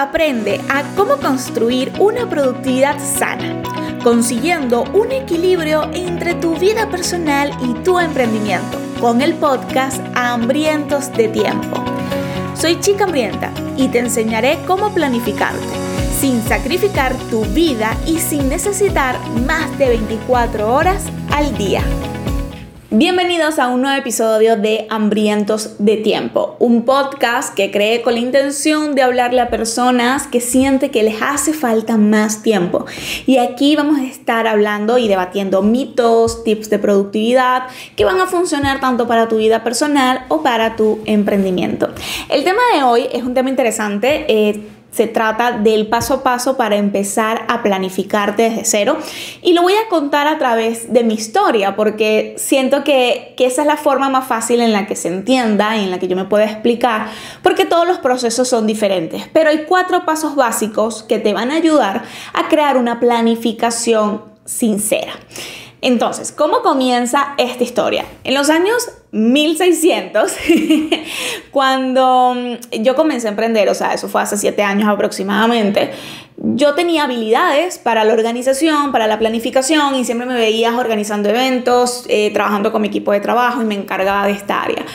aprende a cómo construir una productividad sana, consiguiendo un equilibrio entre tu vida personal y tu emprendimiento con el podcast Hambrientos de Tiempo. Soy Chica Hambrienta y te enseñaré cómo planificarte sin sacrificar tu vida y sin necesitar más de 24 horas al día. Bienvenidos a un nuevo episodio de Hambrientos de Tiempo, un podcast que creé con la intención de hablarle a personas que sienten que les hace falta más tiempo. Y aquí vamos a estar hablando y debatiendo mitos, tips de productividad que van a funcionar tanto para tu vida personal o para tu emprendimiento. El tema de hoy es un tema interesante. Eh, se trata del paso a paso para empezar a planificarte desde cero. Y lo voy a contar a través de mi historia, porque siento que, que, esa es la forma más fácil en la que se entienda, en la que yo me pueda explicar, porque todos los procesos son diferentes. Pero hay cuatro pasos básicos que te van a ayudar a crear una planificación sincera. Entonces, ¿cómo comienza esta historia? En los años 1600, cuando mm, yo comencé a emprender, o sea, eso fue hace siete años aproximadamente, yo tenía habilidades para la organización, para la planificación y siempre me veía organizando eventos, eh, trabajando con mi equipo de trabajo y me encargaba de esta área.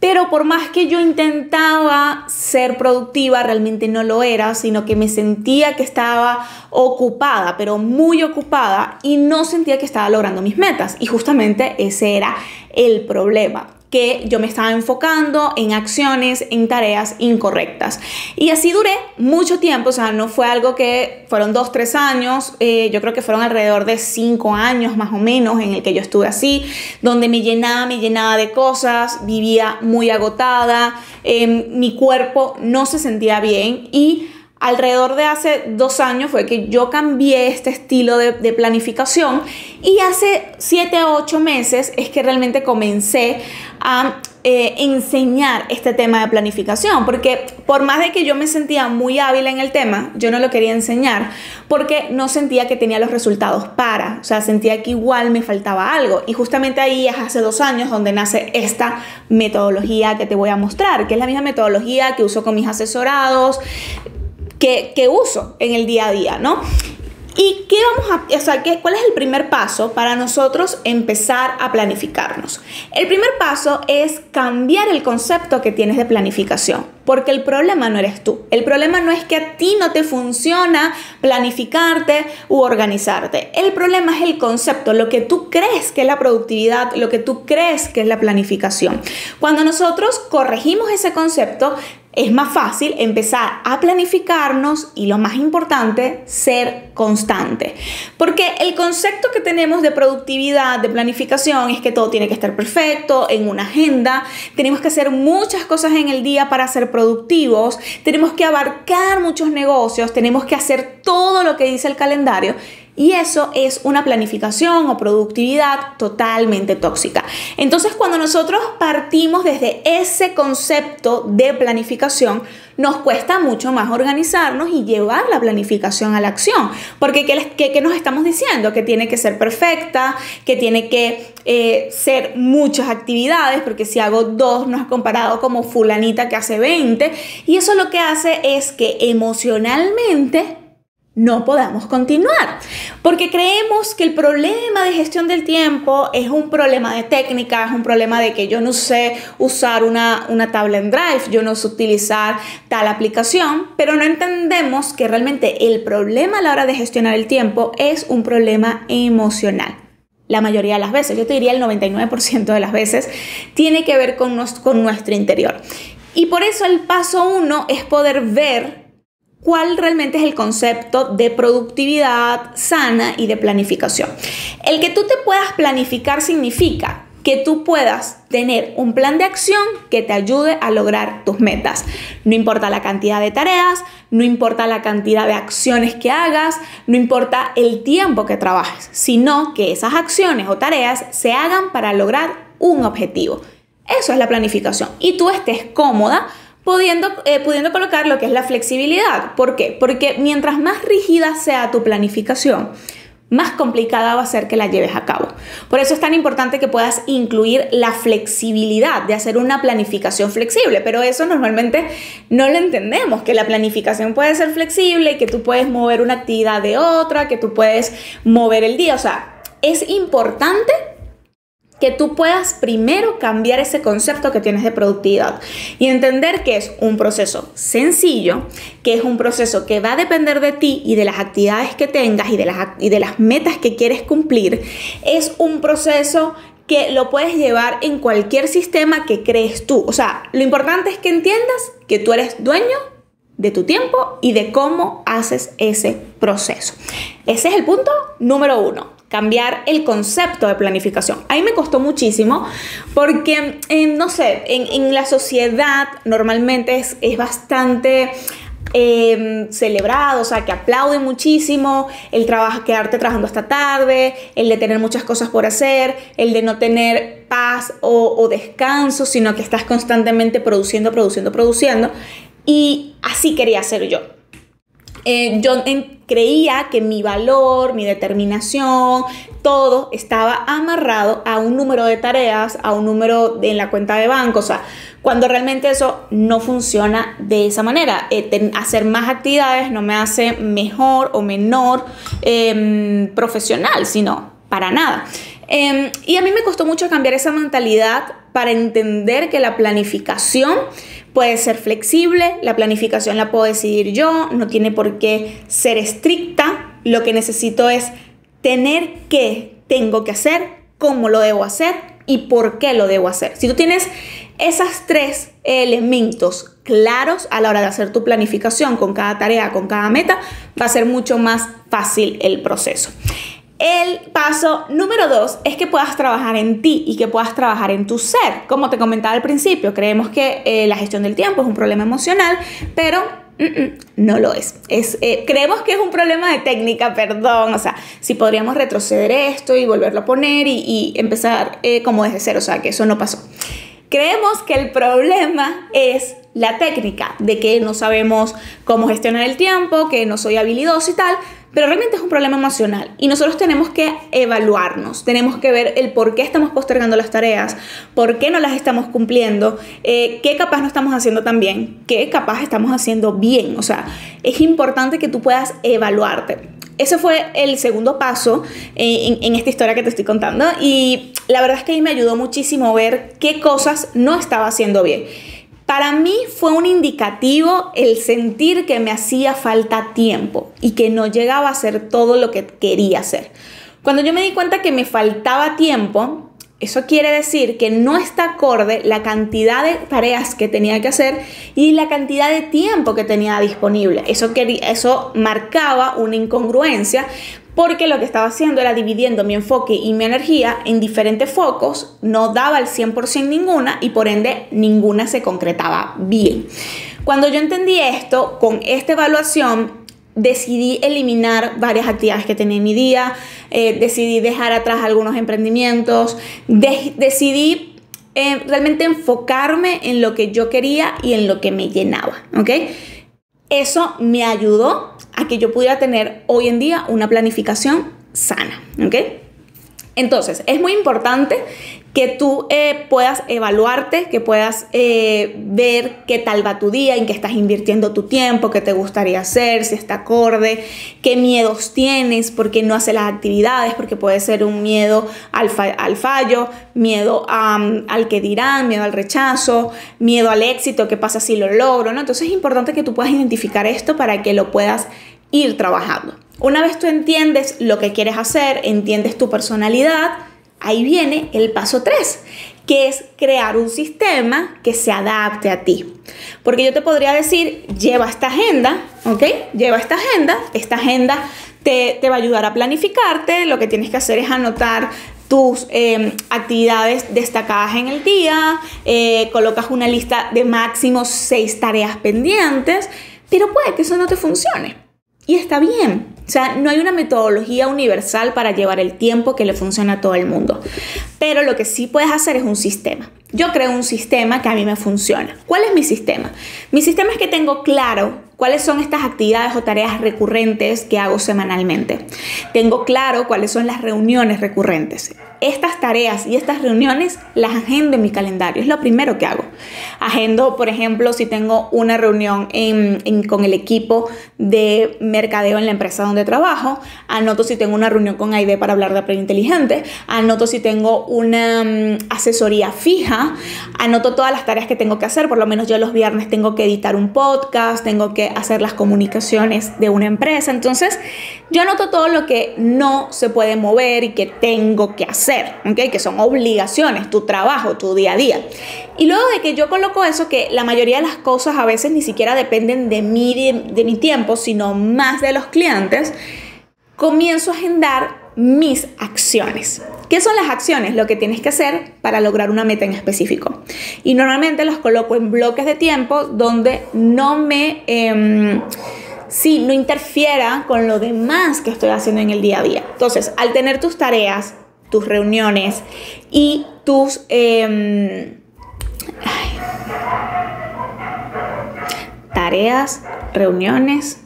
Pero por más que yo intentaba ser productiva, realmente no lo era, sino que me sentía que estaba ocupada, pero muy ocupada, y no sentía que estaba logrando mis metas. Y justamente ese era el problema que yo me estaba enfocando en acciones, en tareas incorrectas. Y así duré mucho tiempo, o sea, no fue algo que fueron dos, tres años, eh, yo creo que fueron alrededor de cinco años más o menos en el que yo estuve así, donde me llenaba, me llenaba de cosas, vivía muy agotada, em, mi cuerpo no se sentía bien y alrededor de hace dos años fue que yo cambié este estilo de, planificación y hace siete o ocho meses es que realmente comencé a eh, enseñar este tema de planificación, porque por más de que yo me sentía muy hábil en el tema, yo no lo quería enseñar porque no sentía que tenía los resultados para, o sea, sentía que igual me faltaba algo. Y justamente ahí es hace dos años donde nace esta metodología que te voy a mostrar, que es la misma metodología que uso con mis asesorados, que, uso en el día a día, ¿no? ¿Y qué vamos a, o sea, qué, cuál es el primer paso para nosotros empezar a planificarnos? El primer paso es cambiar el concepto que tienes de planificación, porque el problema no eres tú. El problema no es que a ti no te funciona planificarte u organizarte. El problema es el concepto, lo que tú crees que es la productividad, lo que tú crees que es la planificación. Cuando nosotros corregimos ese concepto, es más fácil empezar a planificarnos y lo más importante, ser constante. Porque el concepto que tenemos de productividad, de planificación, es que todo tiene que estar perfecto, en una agenda, tenemos que hacer muchas cosas en el día para ser productivos, tenemos que abarcar muchos negocios, tenemos que hacer todo lo que dice el calendario y eso es una planificación o productividad totalmente tóxica. Entonces, cuando nosotros partimos desde ese concepto de planificación, nos cuesta mucho más organizarnos y llevar la planificación a la acción. Porque ¿qué, nos estamos diciendo? Que tiene que ser perfecta, que tiene que eh, ser muchas actividades, porque si hago dos no es comparado como fulanita que hace 20. Y eso lo que hace es que emocionalmente no podamos continuar. Porque creemos que el problema de gestión del tiempo es un problema de técnica, es un problema de que yo no sé usar una, una tabla en Drive, yo no sé utilizar tal aplicación, pero no entendemos que realmente el problema a la hora de gestionar el tiempo es un problema emocional. La mayoría de las veces, yo te diría el 99% de las veces, tiene que ver con, con nuestro interior. Y por eso el paso uno es poder ver cuál realmente es el concepto de productividad sana y de planificación. El que tú te puedas planificar significa que tú puedas tener un plan de acción que te ayude a lograr tus metas. No importa la cantidad de tareas, no importa la cantidad de acciones que hagas, no importa el tiempo que trabajes, sino que esas acciones o tareas se hagan para lograr un objetivo. Eso es la planificación. Y tú estés cómoda pudiendo, eh, pudiendo colocar lo que es la flexibilidad. ¿Por qué? Porque mientras más rígida sea tu planificación, más complicada va a ser que la lleves a cabo. Por eso es tan importante que puedas incluir la flexibilidad de hacer una planificación flexible, pero eso normalmente no lo entendemos, que la planificación puede ser flexible, que tú puedes mover una actividad de otra, que tú puedes mover el día, o sea, es importante que tú puedas primero cambiar ese concepto que tienes de productividad y entender que es un proceso sencillo, que es un proceso que va a depender de ti y de las actividades que tengas y de las, y de las metas que quieres cumplir. Es un proceso que lo puedes llevar en cualquier sistema que crees tú. O sea, lo importante es que entiendas que tú eres dueño de tu tiempo y de cómo haces ese proceso. Ese es el punto número uno cambiar el concepto de planificación. A mí me costó muchísimo porque, eh, no sé, en, la sociedad normalmente es, bastante em, celebrado, o sea, que aplaude muchísimo el trabajo, quedarte trabajando hasta tarde, el de tener muchas cosas por hacer, el de no tener paz o, o descanso, sino que estás constantemente produciendo, produciendo, produciendo. Y así quería ser yo. Eh, yo creía que mi valor, mi determinación, todo estaba amarrado a un número de tareas, a un número en la cuenta de banco, o sea, cuando realmente eso no funciona de esa manera. Eh, hacer más actividades no me hace mejor o menor em, profesional, sino para nada. Em, y a mí me costó mucho cambiar esa mentalidad para entender que la planificación puede ser flexible, la planificación la puedo decidir yo, no tiene por qué ser estricta, lo que necesito es tener qué tengo que hacer, cómo lo debo hacer y por qué lo debo hacer. Si tú tienes esos tres elementos claros a la hora de hacer tu planificación con cada tarea, con cada meta, va a ser mucho más fácil el proceso. El paso número dos es que puedas trabajar en ti y que puedas trabajar en tu ser. Como te comentaba al principio, creemos que eh, la gestión del tiempo es un problema emocional, pero mm, mm, no lo es. eh, creemos que es un problema de técnica, perdón. O sea, si podríamos retroceder esto y volverlo a poner y, empezar eh, como desde cero. O sea, que eso no pasó. Creemos que el problema es la técnica, de que no sabemos cómo gestionar el tiempo, que no soy habilidoso y tal, pero realmente es un problema emocional y nosotros tenemos que evaluarnos, tenemos que ver el por qué estamos postergando las tareas, por qué no las estamos cumpliendo, eh, qué capaz no estamos haciendo tan bien, qué capaz estamos haciendo bien. O sea, es importante que tú puedas evaluarte. Ese fue el segundo paso en, en, esta historia que te estoy contando y la verdad es que a mí me ayudó muchísimo ver qué cosas no estaba haciendo bien. Para mí fue un indicativo el sentir que me hacía falta tiempo y que no llegaba a hacer todo lo que quería hacer. Cuando yo me di cuenta que me faltaba tiempo, eso quiere decir que no está acorde la cantidad de tareas que tenía que hacer y la cantidad de tiempo que tenía disponible. Eso, eso marcaba una incongruencia porque lo que estaba haciendo era dividiendo mi enfoque y mi energía en diferentes focos, no daba el 100% ninguna y por ende ninguna se concretaba bien. Cuando yo entendí esto, con esta evaluación, decidí eliminar varias actividades que tenía en mi día, eh, decidí dejar atrás algunos emprendimientos, decidí eh, realmente enfocarme en lo que yo quería y en lo que me llenaba, ¿ok? Eso me ayudó a que yo pudiera tener hoy en día una planificación sana, ¿ok? Entonces, es muy importante que tú eh, puedas evaluarte, que puedas eh, ver qué tal va tu día, en qué estás invirtiendo tu tiempo, qué te gustaría hacer, si está acorde, qué miedos tienes, por qué no haces las actividades, porque puede ser un miedo al, fallo, miedo al que dirán, miedo al rechazo, miedo al éxito, qué pasa si lo logro. Entonces es importante que tú puedas identificar esto para que lo puedas ir trabajando. Una vez tú entiendes lo que quieres hacer, entiendes tu personalidad, ahí viene el paso 3, que es crear un sistema que se adapte a ti. Porque yo te podría decir, lleva esta agenda, ¿ok? Lleva esta agenda, esta agenda te, va a ayudar a planificarte, lo que tienes que hacer es anotar tus em, actividades destacadas en el día, eh, colocas una lista de máximo seis tareas pendientes, pero puede que eso no te funcione. Y está bien. O sea, no hay una metodología universal para llevar el tiempo que le funciona a todo el mundo. Pero lo que sí puedes hacer es un sistema. Yo creo un sistema que a mí me funciona. ¿Cuál es mi sistema? Mi sistema es que tengo claro ¿Cuáles son estas actividades o tareas recurrentes que hago semanalmente? Tengo claro cuáles son las reuniones recurrentes. Estas tareas y estas reuniones las agendo en mi calendario, es lo primero que hago. Agendo, por ejemplo, si tengo una reunión con el equipo de mercadeo en la empresa donde trabajo, anoto si tengo una reunión con AID para hablar de Aprende Inteligente, anoto si tengo una mm, asesoría fija, anoto todas las tareas que tengo que hacer, por lo menos yo los viernes tengo que editar un podcast, tengo que hacer las comunicaciones de una empresa. Entonces, yo anoto todo lo que no se puede mover y que tengo que hacer, ¿okay? que son obligaciones, tu trabajo, tu día a día. Y luego de que yo coloco eso, que la mayoría de las cosas a veces ni siquiera dependen de mí, de, de mi tiempo, sino más de los clientes, comienzo a agendar mis acciones. ¿Qué son las acciones? Lo que tienes que hacer para lograr una meta en específico. Y normalmente los coloco en bloques de tiempo donde no me... Eh, no interfiera con lo demás que estoy haciendo en el día a día. Entonces, al tener tus tareas, tus reuniones y tus... Em, tareas, reuniones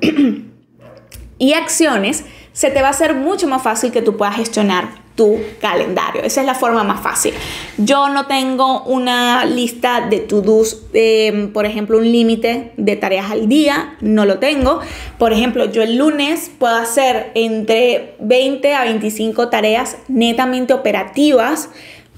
y acciones, se te va a hacer mucho más fácil que tú puedas gestionar tu calendario. Esa es la forma más fácil. Yo no tengo una lista de to-dos, em, por ejemplo, un límite de tareas al día, no lo tengo. Por ejemplo, yo el lunes puedo hacer entre 20 a 25 tareas netamente operativas,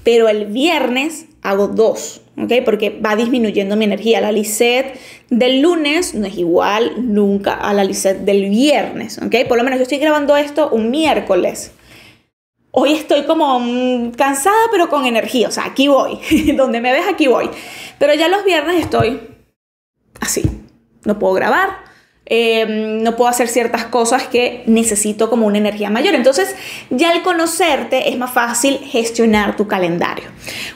pero el viernes hago dos. Porque va disminuyendo mi energía. La LICET del lunes no es igual nunca a la LICET del viernes, ¿ok? Por lo menos yo estoy grabando esto un miércoles. Hoy estoy como mm, cansada pero con energía, o sea, aquí voy. Donde me ves, aquí voy. Pero ya los viernes estoy así. No puedo grabar, Em, no puedo hacer ciertas cosas que necesito como una energía mayor. Entonces, ya al conocerte es más fácil gestionar tu calendario.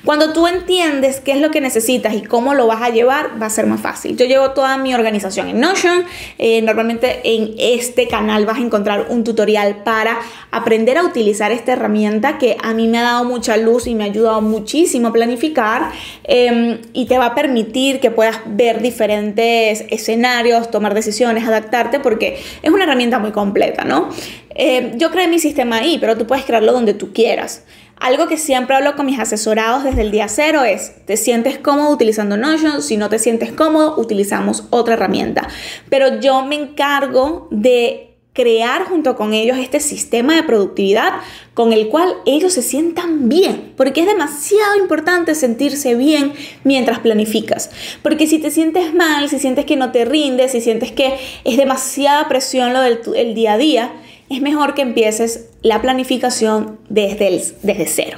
Cuando tú entiendes qué es lo que necesitas y cómo lo vas a llevar, va a ser más fácil. Yo llevo toda mi organización en Notion. Eh, normalmente en este canal vas a encontrar un tutorial para aprender a utilizar esta herramienta que a mí me ha dado mucha luz y me ha ayudado muchísimo a planificar em, y te va a permitir que puedas ver diferentes escenarios, tomar decisiones adaptarte porque es una herramienta muy completa, ¿no? Eh, yo creé mi sistema ahí, pero tú puedes crearlo donde tú quieras. Algo que siempre hablo con mis asesorados desde el día cero es, ¿te sientes cómodo utilizando Notion? Si no te sientes cómodo, utilizamos otra herramienta. Pero yo me encargo de crear junto con ellos este sistema de productividad con el cual ellos se sientan bien, porque es demasiado importante sentirse bien mientras planificas, porque si te sientes mal, si sientes que no te rindes, si sientes que es demasiada presión lo del día a día, es mejor que empieces la planificación desde, el, desde cero.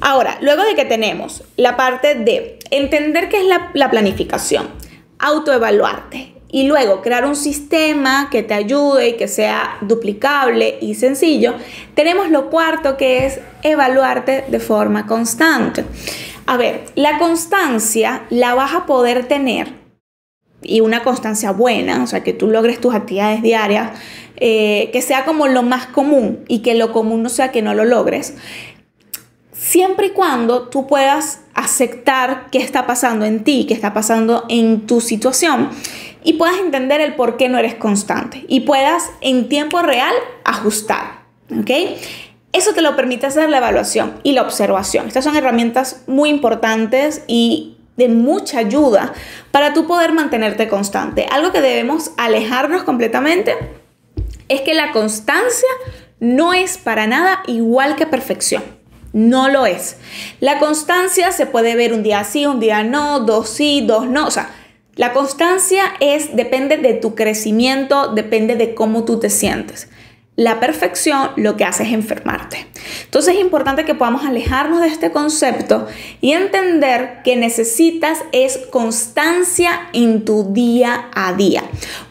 Ahora, luego de que tenemos la parte de entender qué es la, la planificación, autoevaluarte, y luego crear un sistema que te ayude y que sea duplicable y sencillo, tenemos lo cuarto que es evaluarte de forma constante. A ver, la constancia la vas a poder tener y una constancia buena, o sea, que tú logres tus actividades diarias, eh, que sea como lo más común y que lo común no sea que no lo logres, siempre y cuando tú puedas aceptar qué está pasando en ti, qué está pasando en tu situación y puedas entender el por qué no eres constante y puedas en tiempo real ajustar. Eso te lo permite hacer la evaluación y la observación. Estas son herramientas muy importantes y de mucha ayuda para tú poder mantenerte constante. Algo que debemos alejarnos completamente es que la constancia no es para nada igual que perfección. No lo es. La constancia se puede ver un día sí, un día no, dos sí, dos no. O sea, la constancia es, depende de tu crecimiento, depende de cómo tú te sientes. La perfección lo que hace es enfermarte. Entonces es importante que podamos alejarnos de este concepto y entender que necesitas es constancia en tu día a día.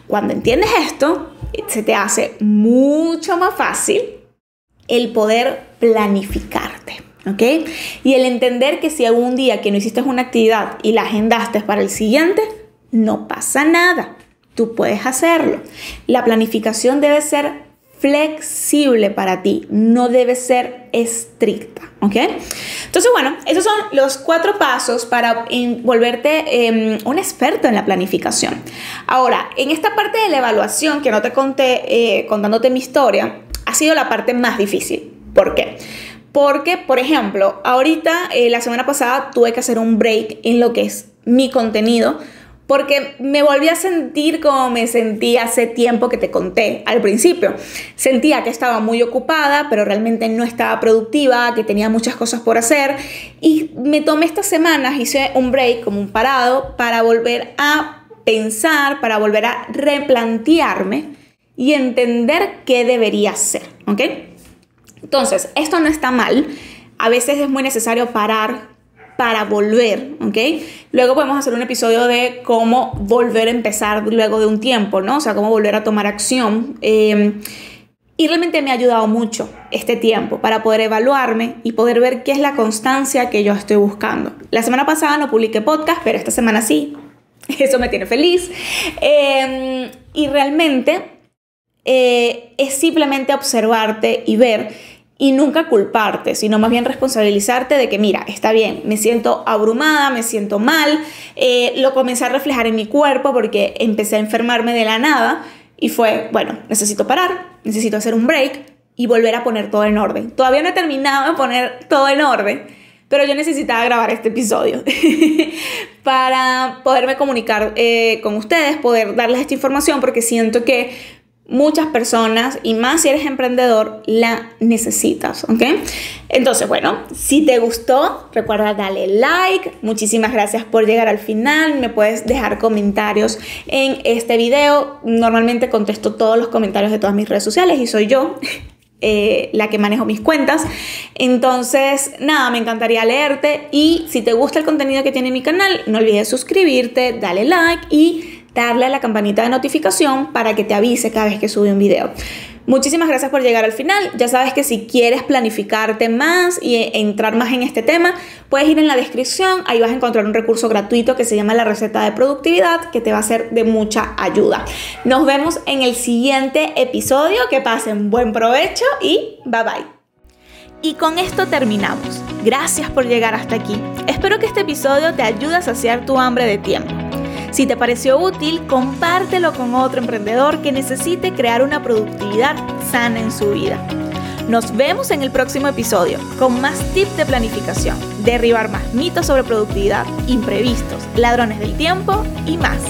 Cuando entiendes esto, se te hace mucho más fácil el poder planificarte. ¿Ok? Y el entender que si algún día que no hiciste una actividad y la agendaste para el siguiente, no pasa nada. Tú puedes hacerlo. La planificación debe ser flexible para ti, no debe ser estricta, ¿ok? Entonces, bueno, esos son los cuatro pasos para volverte em, un experto en la planificación. Ahora, en esta parte de la evaluación que no te conté eh, contándote mi historia, ha sido la parte más difícil. ¿Por qué? Porque, por ejemplo, ahorita, eh, la semana pasada, tuve que hacer un break en lo que es mi contenido porque me volví a sentir como me sentí hace tiempo que te conté al principio. Sentía que estaba muy ocupada, pero realmente no estaba productiva, que tenía muchas cosas por hacer y me tomé estas semanas, hice un break como un parado para volver a pensar, para volver a replantearme y entender qué debería hacer, ¿ok? Entonces, esto no está mal. A veces es muy necesario parar, para volver, ¿ok? Luego podemos hacer un episodio de cómo volver a empezar luego de un tiempo, ¿no? O sea, cómo volver a tomar acción. Em, y realmente me ha ayudado mucho este tiempo para poder evaluarme y poder ver qué es la constancia que yo estoy buscando. La semana pasada no publiqué podcast, pero esta semana sí. Eso me tiene feliz. Em, y realmente eh, es simplemente observarte y ver y nunca culparte, sino más bien responsabilizarte de que, mira, está bien, me siento abrumada, me siento mal, eh, lo comencé a reflejar en mi cuerpo porque empecé a enfermarme de la nada y fue, bueno, necesito parar, necesito hacer un break y volver a poner todo en orden. Todavía no he terminado de poner todo en orden, pero yo necesitaba grabar este episodio para poderme comunicar eh, con ustedes, poder darles esta información porque siento que muchas personas y más si eres emprendedor la necesitas, ¿ok? Entonces, bueno, si te gustó, recuerda darle like. Muchísimas gracias por llegar al final. Me puedes dejar comentarios en este video. Normalmente contesto todos los comentarios de todas mis redes sociales y soy yo. Eh, la que manejo mis cuentas. Entonces, nada, me encantaría leerte y si te gusta el contenido que tiene mi canal, no olvides suscribirte, dale like y darle a la campanita de notificación para que te avise cada vez que sube un video. Muchísimas gracias por llegar al final. Ya sabes que si quieres planificarte más y entrar más en este tema, puedes ir en la descripción. Ahí vas a encontrar un recurso gratuito que se llama la receta de productividad que te va a ser de mucha ayuda. Nos vemos en el siguiente episodio. Que pasen buen provecho y bye bye. Y con esto terminamos. Gracias por llegar hasta aquí. Espero que este episodio te ayude a saciar tu hambre de tiempo. Si te pareció útil, compártelo con otro emprendedor que necesite crear una productividad sana en su vida. Nos vemos en el próximo episodio con más tips de planificación, derribar más mitos sobre productividad, imprevistos, ladrones del tiempo y más.